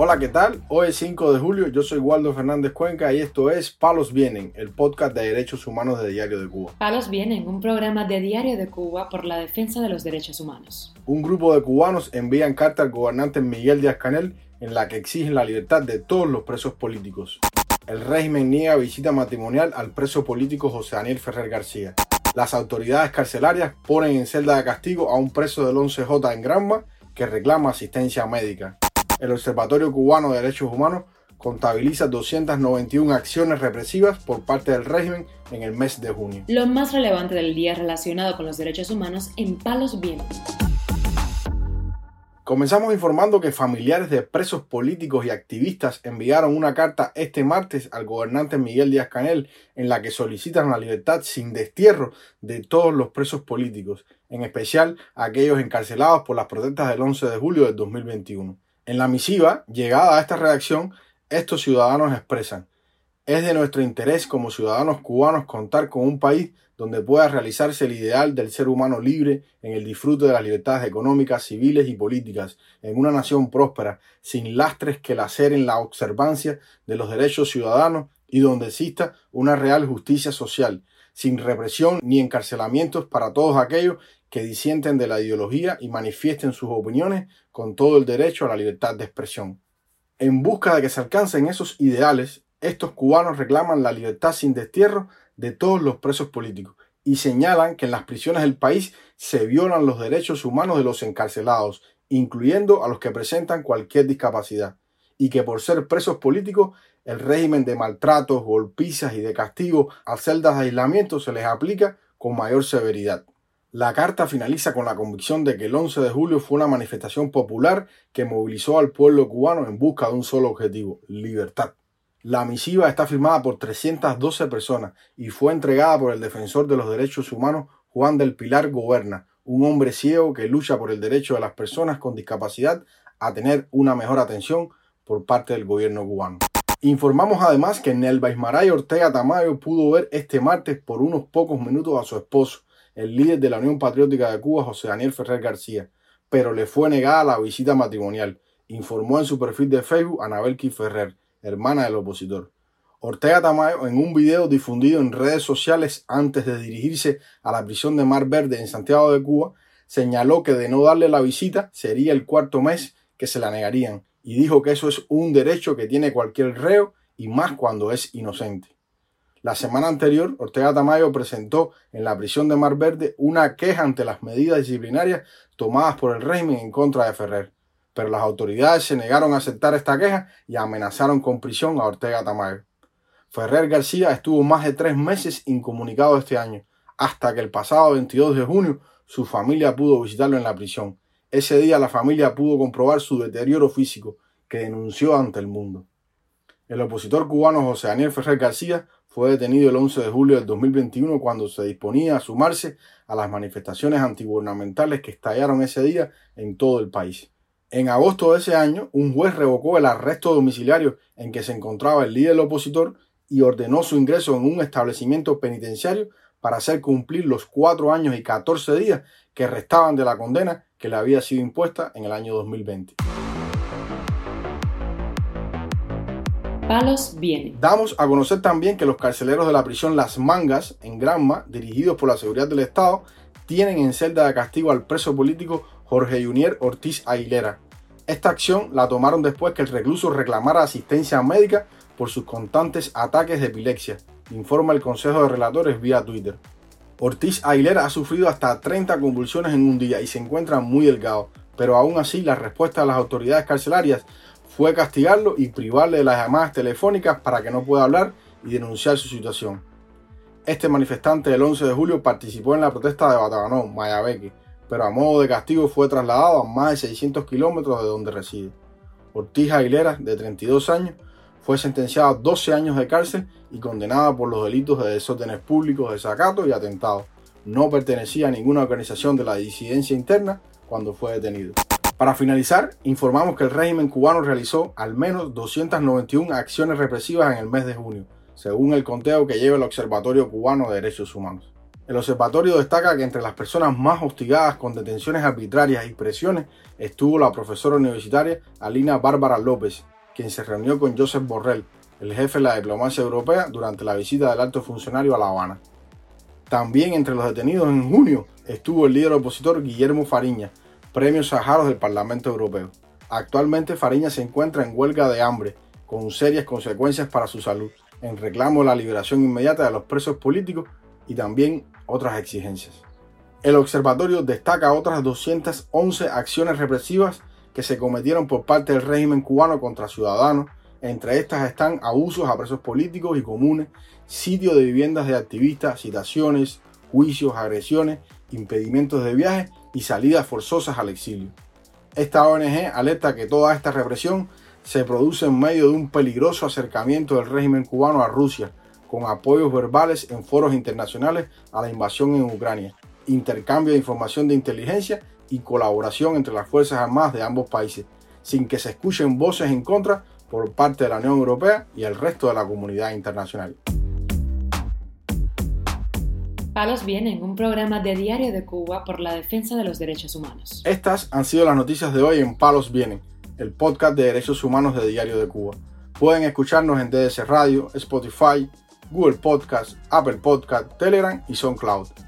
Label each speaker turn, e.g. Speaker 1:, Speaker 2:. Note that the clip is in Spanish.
Speaker 1: Hola, ¿qué tal? Hoy es 5 de julio, yo soy Waldo Fernández Cuenca y esto es Palos Vienen, el podcast de derechos humanos de Diario de Cuba.
Speaker 2: Palos Vienen, un programa de Diario de Cuba por la defensa de los derechos humanos.
Speaker 1: Un grupo de cubanos envían carta al gobernante Miguel Díaz Canel en la que exigen la libertad de todos los presos políticos. El régimen niega visita matrimonial al preso político José Daniel Ferrer García. Las autoridades carcelarias ponen en celda de castigo a un preso del 11J en Granma que reclama asistencia médica el Observatorio Cubano de Derechos Humanos contabiliza 291 acciones represivas por parte del régimen en el mes de junio.
Speaker 2: Lo más relevante del día relacionado con los derechos humanos en Palos Vientos.
Speaker 1: Comenzamos informando que familiares de presos políticos y activistas enviaron una carta este martes al gobernante Miguel Díaz Canel en la que solicitan la libertad sin destierro de todos los presos políticos, en especial aquellos encarcelados por las protestas del 11 de julio del 2021. En la misiva, llegada a esta redacción, estos ciudadanos expresan, es de nuestro interés como ciudadanos cubanos contar con un país donde pueda realizarse el ideal del ser humano libre en el disfrute de las libertades económicas, civiles y políticas, en una nación próspera, sin lastres que laceren la observancia de los derechos ciudadanos y donde exista una real justicia social, sin represión ni encarcelamientos para todos aquellos que disienten de la ideología y manifiesten sus opiniones con todo el derecho a la libertad de expresión. En busca de que se alcancen esos ideales, estos cubanos reclaman la libertad sin destierro de todos los presos políticos y señalan que en las prisiones del país se violan los derechos humanos de los encarcelados, incluyendo a los que presentan cualquier discapacidad, y que por ser presos políticos el régimen de maltratos, golpizas y de castigo a celdas de aislamiento se les aplica con mayor severidad. La carta finaliza con la convicción de que el 11 de julio fue una manifestación popular que movilizó al pueblo cubano en busca de un solo objetivo, libertad. La misiva está firmada por 312 personas y fue entregada por el defensor de los derechos humanos Juan del Pilar Goberna, un hombre ciego que lucha por el derecho de las personas con discapacidad a tener una mejor atención por parte del gobierno cubano. Informamos además que Nelva Ismaray Ortega Tamayo pudo ver este martes por unos pocos minutos a su esposo, el líder de la Unión Patriótica de Cuba, José Daniel Ferrer García, pero le fue negada la visita matrimonial, informó en su perfil de Facebook Anabel Ferrer, hermana del opositor. Ortega Tamayo, en un video difundido en redes sociales antes de dirigirse a la prisión de Mar Verde en Santiago de Cuba, señaló que de no darle la visita sería el cuarto mes que se la negarían y dijo que eso es un derecho que tiene cualquier reo y más cuando es inocente. La semana anterior, Ortega Tamayo presentó en la prisión de Mar Verde una queja ante las medidas disciplinarias tomadas por el régimen en contra de Ferrer, pero las autoridades se negaron a aceptar esta queja y amenazaron con prisión a Ortega Tamayo. Ferrer García estuvo más de tres meses incomunicado este año, hasta que el pasado 22 de junio su familia pudo visitarlo en la prisión. Ese día la familia pudo comprobar su deterioro físico, que denunció ante el mundo. El opositor cubano José Daniel Ferrer García fue detenido el 11 de julio del 2021 cuando se disponía a sumarse a las manifestaciones antigubernamentales que estallaron ese día en todo el país. En agosto de ese año, un juez revocó el arresto domiciliario en que se encontraba el líder opositor y ordenó su ingreso en un establecimiento penitenciario para hacer cumplir los cuatro años y 14 días que restaban de la condena que le había sido impuesta en el año 2020.
Speaker 2: palos vienen.
Speaker 1: Damos a conocer también que los carceleros de la prisión Las Mangas, en Granma, dirigidos por la seguridad del Estado, tienen en celda de castigo al preso político Jorge Junier Ortiz Aguilera. Esta acción la tomaron después que el recluso reclamara asistencia médica por sus constantes ataques de epilepsia, informa el Consejo de Relatores vía Twitter. Ortiz Aguilera ha sufrido hasta 30 convulsiones en un día y se encuentra muy delgado, pero aún así la respuesta de las autoridades carcelarias fue castigarlo y privarle de las llamadas telefónicas para que no pueda hablar y denunciar su situación. Este manifestante del 11 de julio participó en la protesta de Bataganón, Mayabeque, pero a modo de castigo fue trasladado a más de 600 kilómetros de donde reside. Ortiz Aguilera, de 32 años, fue sentenciado a 12 años de cárcel y condenado por los delitos de desórdenes públicos, desacato y atentado. No pertenecía a ninguna organización de la disidencia interna cuando fue detenido. Para finalizar, informamos que el régimen cubano realizó al menos 291 acciones represivas en el mes de junio, según el conteo que lleva el Observatorio Cubano de Derechos Humanos. El observatorio destaca que entre las personas más hostigadas con detenciones arbitrarias y presiones estuvo la profesora universitaria Alina Bárbara López, quien se reunió con Joseph Borrell, el jefe de la diplomacia europea, durante la visita del alto funcionario a La Habana. También entre los detenidos en junio estuvo el líder opositor Guillermo Fariña, premio Saharos del Parlamento Europeo. Actualmente Fariña se encuentra en huelga de hambre, con serias consecuencias para su salud, en reclamo de la liberación inmediata de los presos políticos y también otras exigencias. El observatorio destaca otras 211 acciones represivas que se cometieron por parte del régimen cubano contra ciudadanos. Entre estas están abusos a presos políticos y comunes, sitio de viviendas de activistas, citaciones, juicios, agresiones, impedimentos de viaje y salidas forzosas al exilio. Esta ONG alerta que toda esta represión se produce en medio de un peligroso acercamiento del régimen cubano a Rusia, con apoyos verbales en foros internacionales a la invasión en Ucrania, intercambio de información de inteligencia y colaboración entre las Fuerzas Armadas de ambos países, sin que se escuchen voces en contra por parte de la Unión Europea y el resto de la comunidad internacional.
Speaker 2: Palos Vienen, un programa de Diario de Cuba por la defensa de los derechos humanos.
Speaker 1: Estas han sido las noticias de hoy en Palos Vienen, el podcast de derechos humanos de Diario de Cuba. Pueden escucharnos en DDC Radio, Spotify, Google Podcast, Apple Podcast, Telegram y SoundCloud.